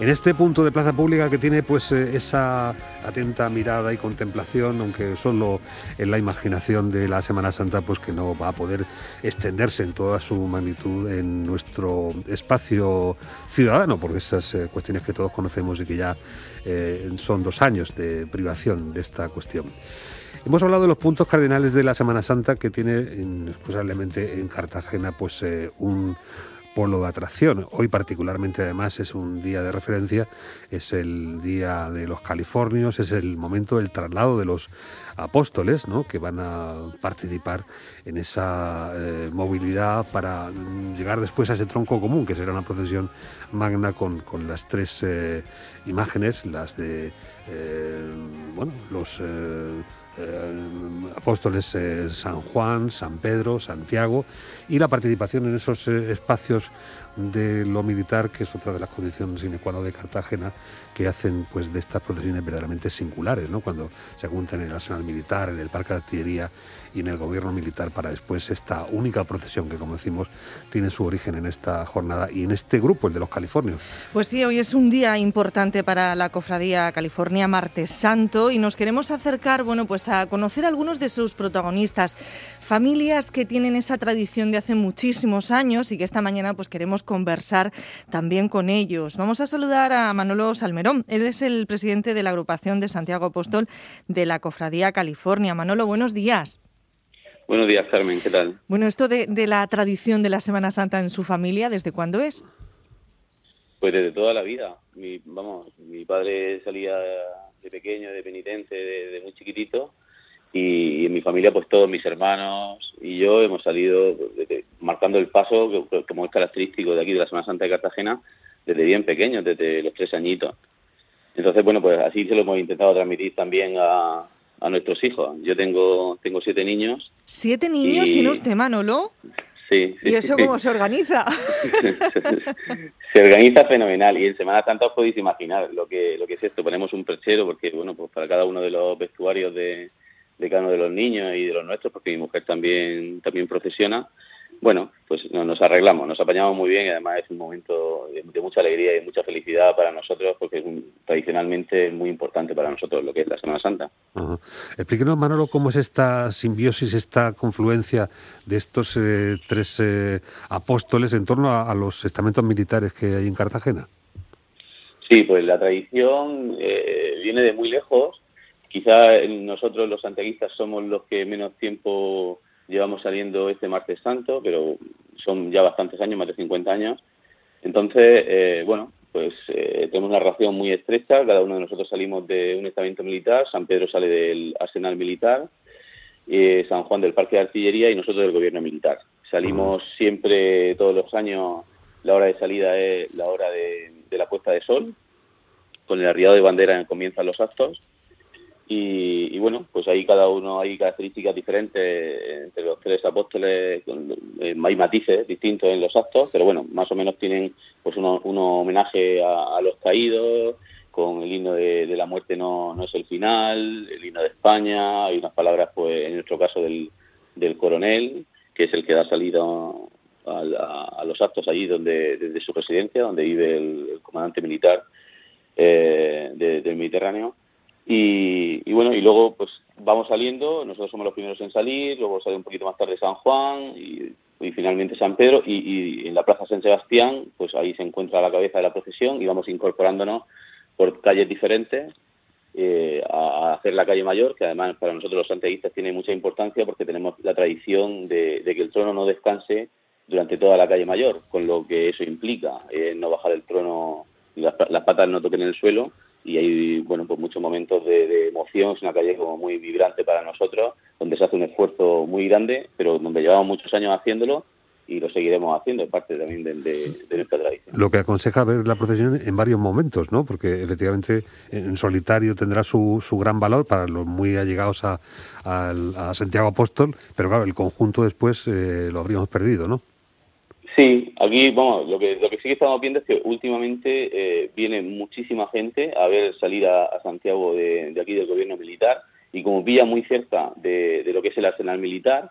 En este punto de plaza pública que tiene pues eh, esa atenta mirada y contemplación, aunque solo en la imaginación de la Semana Santa, pues que no va a poder extenderse en toda su magnitud en nuestro espacio ciudadano, porque esas eh, cuestiones que todos conocemos y que ya eh, son dos años de privación de esta cuestión. Hemos hablado de los puntos cardinales de la Semana Santa que tiene indiscutiblemente en Cartagena pues un polo de atracción. Hoy particularmente además es un día de referencia, es el día de los californios, es el momento del traslado de los apóstoles, ¿no? que van a participar en esa eh, movilidad para llegar después a ese tronco común, que será una procesión magna con, las tres eh, imágenes, las de eh, bueno, los apóstoles San Juan, San Pedro, Santiago y la participación en esos espacios de lo militar, que es otra de las condiciones sine de Cartagena, que hacen pues de estas procesiones verdaderamente singulares, ¿no? cuando se juntan en el arsenal militar, en el parque de artillería y en el gobierno militar para después esta única procesión que, como decimos, tiene su origen en esta jornada y en este grupo, el de los californios. Pues sí, hoy es un día importante para la Cofradía California Martes Santo y nos queremos acercar, bueno, pues a conocer a algunos de sus protagonistas, familias que tienen esa tradición de hace muchísimos años y que esta mañana pues queremos conversar también con ellos. Vamos a saludar a Manolo Salmerón. Él es el presidente de la agrupación de Santiago Apóstol de la Cofradía California. Manolo, buenos días. Buenos días, Carmen, ¿qué tal? Bueno, esto de, la tradición de la Semana Santa en su familia, ¿desde cuándo es? Pues desde toda la vida. Mi, vamos, mi padre salía de pequeño, de penitente, de muy chiquitito, y, en mi familia pues todos mis hermanos y yo hemos salido marcando el paso como es característico de aquí de la Semana Santa de Cartagena desde bien pequeños, desde los tres añitos. Entonces, bueno, pues así se lo hemos intentado transmitir también a, a nuestros hijos. Yo tengo, tengo siete niños. ¿Siete niños tiene usted, Manolo? Sí, ¿Y eso cómo se organiza? se organiza fenomenal y en Semana Santa os podéis imaginar lo que, lo que es esto. Ponemos un perchero porque, bueno, pues para cada uno de los vestuarios de, de cada uno de los niños y de los nuestros, porque mi mujer también, también procesiona, bueno, pues nos arreglamos, nos apañamos muy bien y además es un momento de, mucha alegría y mucha felicidad para nosotros porque es tradicionalmente muy importante para nosotros lo que es la Semana Santa. Explíquenos, Manolo, cómo es esta simbiosis, esta confluencia de estos eh, tres eh, apóstoles en torno a, los estamentos militares que hay en Cartagena. Sí, pues la tradición eh, viene de muy lejos Quizá nosotros los santiaguistas somos los que menos tiempo llevamos saliendo este martes santo, pero son ya bastantes años, más de 50 años. Entonces, eh, bueno, pues eh, tenemos una relación muy estrecha, cada uno de nosotros salimos de un estamento militar, San Pedro sale del arsenal militar, eh, San Juan del parque de artillería y nosotros del gobierno militar. Salimos siempre, todos los años, la hora de salida es la hora de, de la puesta de sol, con el arriado de bandera comienzan los actos y, bueno, pues ahí cada uno hay características diferentes entre los tres apóstoles, eh, hay matices distintos en los actos, pero bueno, más o menos tienen pues uno, homenaje a, los caídos, con el himno de, la muerte no, no es el final, el himno de España, hay unas palabras, pues en nuestro caso del, del coronel, que es el que da salida a, los actos allí donde desde su residencia, donde vive el, comandante militar eh, del Mediterráneo y, bueno, y luego pues vamos saliendo, nosotros somos los primeros en salir, luego sale un poquito más tarde San Juan y, finalmente San Pedro y, en la Plaza San Sebastián, pues ahí se encuentra la cabeza de la procesión y vamos incorporándonos por calles diferentes eh, a, hacer la calle mayor, que además para nosotros los santiaguistas tiene mucha importancia porque tenemos la tradición de, que el trono no descanse durante toda la calle mayor, con lo que eso implica, eh, no bajar el trono y las, las patas no toquen el suelo y hay bueno pues muchos momentos de, emoción es una calle como muy vibrante para nosotros donde se hace un esfuerzo muy grande pero donde llevamos muchos años haciéndolo y lo seguiremos haciendo, es parte también de, nuestra tradición. Lo que aconseja ver la procesión en varios momentos, ¿no? Porque efectivamente en solitario tendrá su, su gran valor para los muy allegados a, a, Santiago Apóstol, pero claro, el conjunto después eh, lo habríamos perdido, ¿no? Sí, aquí, vamos, lo que, lo que sí que estamos viendo es que últimamente eh, viene muchísima gente a ver salir a, Santiago de, aquí del gobierno militar y como pilla muy cerca de, lo que es el arsenal militar,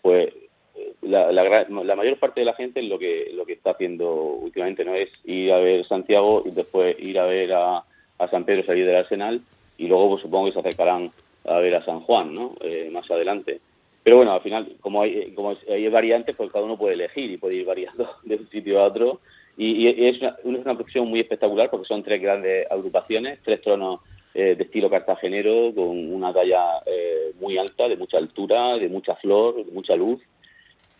pues eh, la, la, mayor parte de la gente lo que lo que está haciendo últimamente no es ir a ver Santiago y después ir a ver a, a San Pedro salir del Arsenal y luego pues, supongo que se acercarán a ver a San Juan, ¿no? Eh, más adelante. Pero bueno, al final, como hay, como hay variantes, pues cada uno puede elegir y puede ir variando de un sitio a otro. Y, es, una, es una producción muy espectacular porque son tres grandes agrupaciones, tres tronos eh, de estilo cartagenero con una talla eh, muy alta, de mucha altura, de mucha flor, de mucha luz.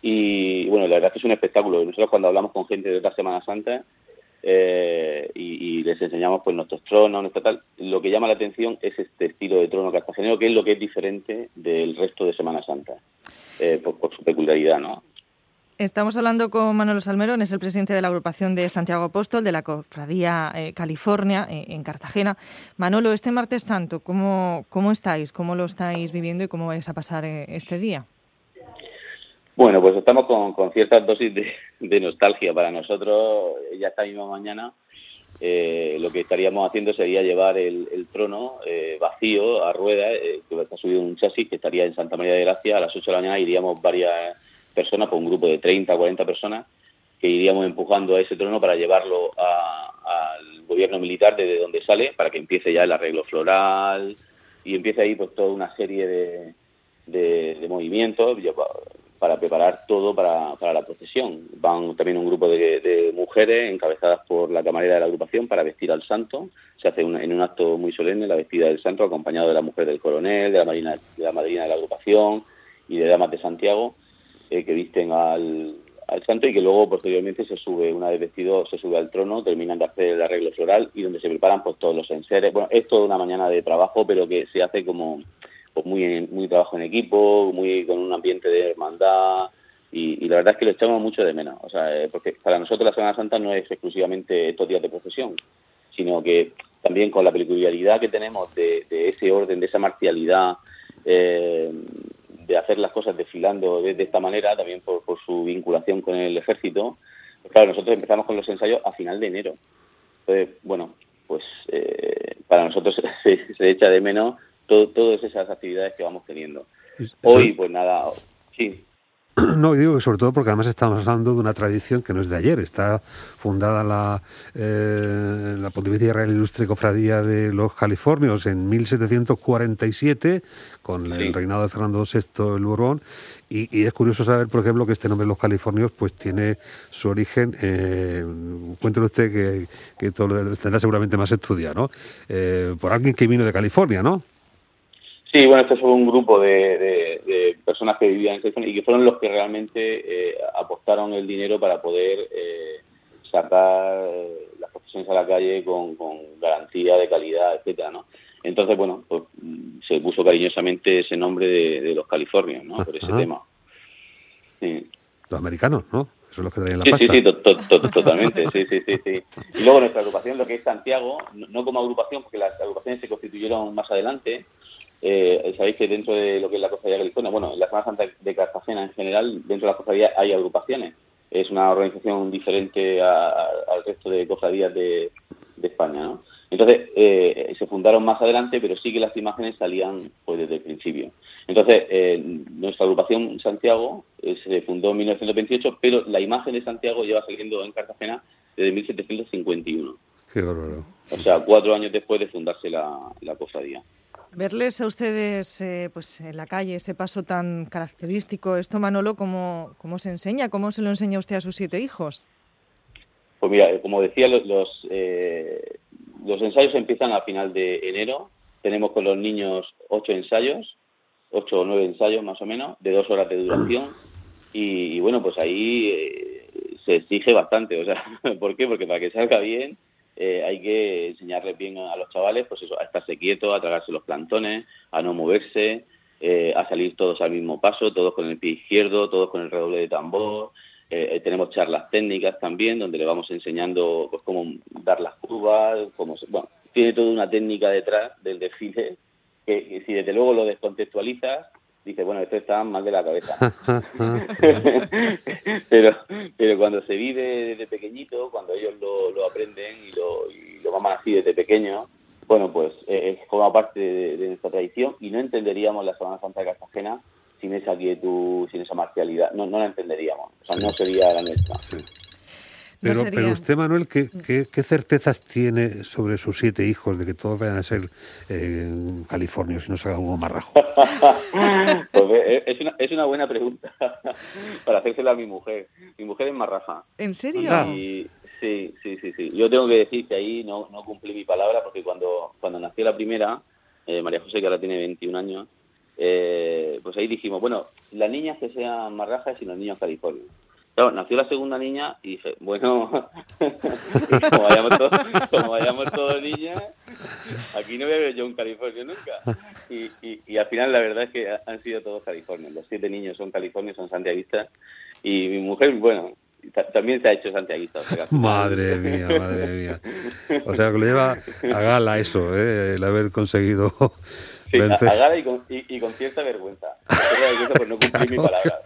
Y bueno, la verdad es que es un espectáculo. Nosotros cuando hablamos con gente de otra Semana Santa, eh, y, les enseñamos pues nuestros tronos, nuestra tal. Lo que llama la atención es este estilo de trono cartagenero, que es lo que es diferente del resto de Semana Santa, eh, por, su peculiaridad, ¿no? Estamos hablando con Manolo Salmerón, es el presidente de la agrupación de Santiago Apóstol de la Cofradía eh, California en Cartagena. Manolo, este martes santo, ¿cómo, ¿cómo estáis? ¿Cómo lo estáis viviendo y cómo vais a pasar este día? Bueno, pues estamos con, con ciertas dosis de, nostalgia. Para nosotros, ya esta misma mañana, eh, lo que estaríamos haciendo sería llevar el, trono eh, vacío a rueda, eh, que está subido un chasis que estaría en Santa María de Gracia a las 8 de la mañana. Iríamos varias personas, por un grupo de 30, 40 personas, que iríamos empujando a ese trono para llevarlo al gobierno militar desde donde sale, para que empiece ya el arreglo floral y empiece ahí pues toda una serie de, de, de movimientos para preparar todo para, para la procesión. Van también un grupo de, mujeres encabezadas por la camarera de la agrupación para vestir al santo. Se hace en un acto muy solemne la vestida del santo, acompañado de la mujer del coronel, de la, marina, de la madrina de la agrupación y de damas de Santiago, eh, que visten al, al santo y que luego posteriormente se sube, una vez vestido, se sube al trono, terminan de hacer el arreglo floral y donde se preparan pues todos los enseres. Bueno, es toda una mañana de trabajo, pero que se hace como pues muy, muy trabajo en equipo, muy con un ambiente de hermandad y, la verdad es que lo echamos mucho de menos, o sea, eh, porque para nosotros la Semana Santa no es exclusivamente estos días de procesión, sino que también con la peculiaridad que tenemos de, ese orden, de esa marcialidad, eh, de hacer las cosas desfilando de, esta manera, también por, su vinculación con el ejército, pues claro, nosotros empezamos con los ensayos a final de enero. Entonces, bueno, pues eh, para nosotros se echa de menos todas esas actividades que vamos teniendo. Hoy, pues nada, sí. No, digo que sobre todo porque además estamos hablando de una tradición que no es de ayer. Está fundada la, eh, la Pontificia Real Ilustre Cofradía de los Californios en 1747, con el reinado de Fernando VI el Borbón. Y, es curioso saber, por ejemplo, que este nombre Los Californios pues tiene su origen, eh, cuéntelo usted que, que todo lo tendrá seguramente más estudiado, ¿no? Eh, por alguien que vino de California, ¿no? Sí, bueno, este fue un grupo de, personas que vivían en California y que fueron los que realmente eh, apostaron el dinero para poder eh, sacar las profesiones a la calle con, garantía de calidad, etcétera, ¿no? Entonces, bueno, pues, se puso cariñosamente ese nombre de, los californios, ¿no? Por ese tema. Los americanos, ¿no? Eso es lo que traían la sí, pasta. Sí, sí, totalmente, sí, sí, sí, sí. Y luego nuestra agrupación, lo que es Santiago, no como agrupación, porque las agrupaciones se constituyeron más adelante, eh, sabéis que dentro de lo que es la Cofradía California, bueno, en la Semana Santa de Cartagena en general, dentro de la cofradía hay agrupaciones. Es una organización diferente al resto de cofradías de, España, ¿no? Entonces, eh, se fundaron más adelante, pero sí que las imágenes salían pues, desde el principio. Entonces, eh, nuestra agrupación Santiago eh, se fundó en 1928, pero la imagen de Santiago lleva saliendo en Cartagena desde 1751. Qué horror. O sea, cuatro años después de fundarse la, la cofradía. Verles a ustedes eh, pues en la calle, ese paso tan característico, esto Manolo, ¿cómo, ¿cómo se enseña? ¿Cómo se lo enseña usted a sus siete hijos? Pues mira, como decía, los, los, eh, ensayos empiezan a final de enero. Tenemos con los niños ocho ensayos, ocho o nueve ensayos más o menos, de dos horas de duración. Y, bueno, pues ahí eh, se exige bastante. O sea, ¿por qué? Porque para que salga bien eh, hay que enseñarles bien a los chavales, pues eso, a estarse quietos, a tragarse los plantones, a no moverse, eh, a salir todos al mismo paso, todos con el pie izquierdo, todos con el redoble de tambor. Eh, tenemos charlas técnicas también, donde le vamos enseñando pues cómo dar las curvas, cómo bueno, tiene toda una técnica detrás del desfile que si desde luego lo descontextualizas, dice, bueno, esto está mal de la cabeza. pero, pero cuando se vive desde pequeñito, cuando ellos lo, lo aprenden y lo, y lo maman así desde pequeño, bueno, pues eh, forma parte de, nuestra tradición y no entenderíamos la Semana Santa de Cartagena sin esa quietud, sin esa marcialidad, no, no la entenderíamos. O sea, no sería la nuestra. Pero, pero usted, Manuel, ¿qué, ¿qué, certezas tiene sobre sus siete hijos de que todos vayan a ser eh, californios y no se hagan un marrajo? pues es, una, es una buena pregunta para hacérsela a mi mujer. Mi mujer es marraja. ¿En serio? sí, sí, sí, sí. Yo tengo que decir que ahí no, no cumplí mi palabra porque cuando, cuando nació la primera, eh, María José, que ahora tiene 21 años, eh, pues ahí dijimos, bueno, las niñas que sean marrajas y los niños californios. Claro, nació la segunda niña y dije, bueno, como, vayamos todos, como vayamos todos niñas, aquí no voy a ver yo un California nunca. Y, y, al final la verdad es que han sido todos californios. Los siete niños son californios, son santiaguistas. Y mi mujer, bueno, también se ha hecho santiaguista. madre mía, madre mía. O sea, que lo lleva a gala eso, ¿eh? el haber conseguido a, y, con, y, con, cierta vergüenza. No mi palabra.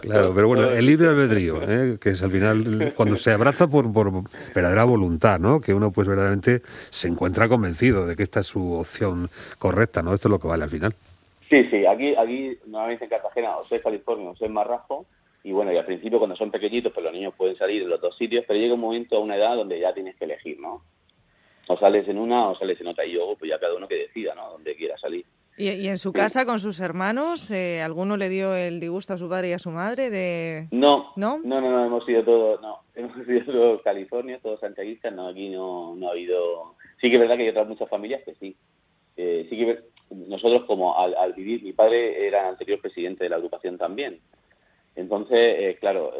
Claro, pero bueno, el libre albedrío, ¿eh? que es al final cuando se abraza por, por verdadera voluntad, ¿no? Que uno pues verdaderamente se encuentra convencido de que esta es su opción correcta, ¿no? Esto es lo que vale al final. Sí, sí, aquí, aquí normalmente en Cartagena o soy California o soy Marrajo, y bueno, y al principio cuando son pequeñitos, pues los niños pueden salir en los dos sitios, pero llega un momento a una edad donde ya tienes que elegir, ¿no? o sales en una o sales en otra. Y luego, pues ya cada uno que decida, ¿no? Dónde quiera salir. ¿Y, en su casa con sus hermanos, eh, alguno le dio el disgusto a su padre y a su madre de...? No, no, no, no, hemos sido todos, no, hemos sido todos California, todos santiaguistas, no, aquí no, no ha habido... Sí que es verdad que hay otras muchas familias que sí. Eh, sí que nosotros como al, vivir, mi padre era anterior presidente de la educación también. Entonces, eh, claro,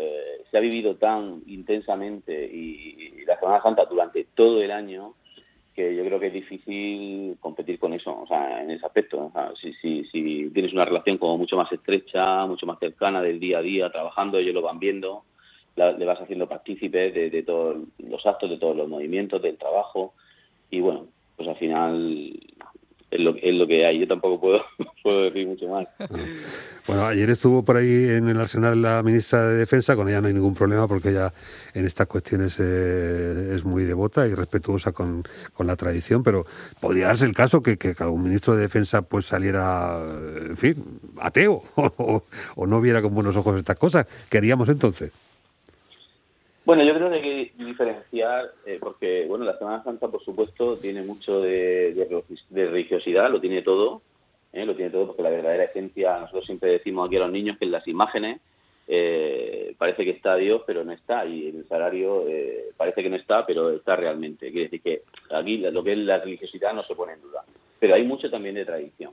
se ha vivido tan intensamente y, la Semana Santa durante todo el año que yo creo que es difícil competir con eso, o sea, en ese aspecto. si, si, si tienes una relación como mucho más estrecha, mucho más cercana del día a día, trabajando, ellos lo van viendo, le vas haciendo partícipe de, de todos los actos, de todos los movimientos, del trabajo, y bueno, pues al final es lo, es lo que hay. Yo tampoco puedo, puedo decir mucho más. Bueno, ayer estuvo por ahí en el Arsenal la ministra de Defensa, con ella no hay ningún problema porque ella en estas cuestiones eh, es muy devota y respetuosa con, con, la tradición, pero podría darse el caso que, que, algún ministro de Defensa pues saliera, en fin, ateo o, o no viera con buenos ojos estas cosas. ¿Qué haríamos entonces? Bueno, yo creo que hay que diferenciar, eh, porque bueno, la Semana Santa, por supuesto, tiene mucho de, religiosidad, lo tiene todo, eh, lo tiene todo, porque la verdadera esencia, nosotros siempre decimos aquí a los niños que en las imágenes eh, parece que está Dios, pero no está, y el salario parece que no está, pero está realmente. Quiere decir que aquí lo que es la religiosidad no se pone en duda, pero hay mucho también de tradición,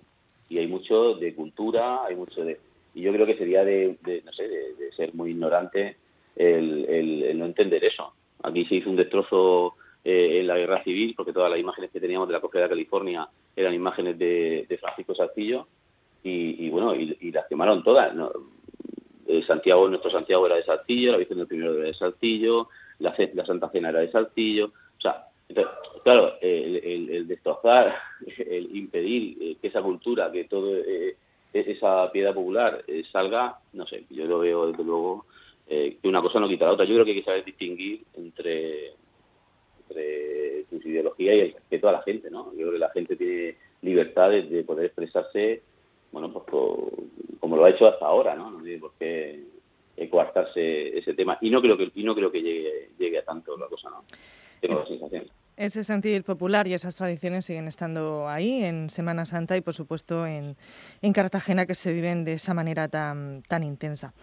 y hay mucho de cultura, hay mucho de... Y yo creo que sería de, no sé, de ser muy ignorante el, no entender eso. Aquí se hizo un destrozo eh, en la guerra civil, porque todas las imágenes que teníamos de la costa de California eran imágenes de, Francisco Saltillo, y, bueno, y, las quemaron todas. Eh, Santiago, nuestro Santiago era de Saltillo, la Virgen del Primero era de Saltillo, la, la Santa Cena era de Saltillo. O sea, claro, el, destrozar, el impedir eh, que esa cultura, que todo esa piedad popular salga, no sé, yo lo veo desde luego eh, que una cosa no quita la otra. Yo creo que hay que saber distinguir entre, entre sus ideologías y el respeto a la gente, ¿no? Yo creo que la gente tiene libertad de, poder expresarse, bueno, pues como lo ha hecho hasta ahora, ¿no? No tiene por qué coartarse ese tema. Y no creo que, y no creo que llegue, llegue a tanto la cosa, ¿no? Tengo la sensación. Ese sentir popular y esas tradiciones siguen estando ahí en Semana Santa y, por supuesto, en, en Cartagena, que se viven de esa manera tan, tan intensa.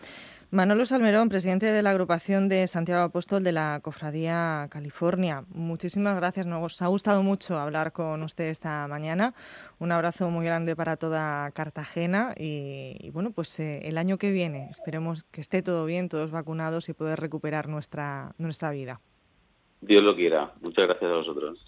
Manolo Salmerón, presidente de la agrupación de Santiago Apóstol de la Cofradía California. Muchísimas gracias, nos ha gustado mucho hablar con usted esta mañana. Un abrazo muy grande para toda Cartagena y, bueno, pues eh, el año que viene esperemos que esté todo bien, todos vacunados y poder recuperar nuestra, nuestra vida. Dios lo quiera. Muchas gracias a vosotros.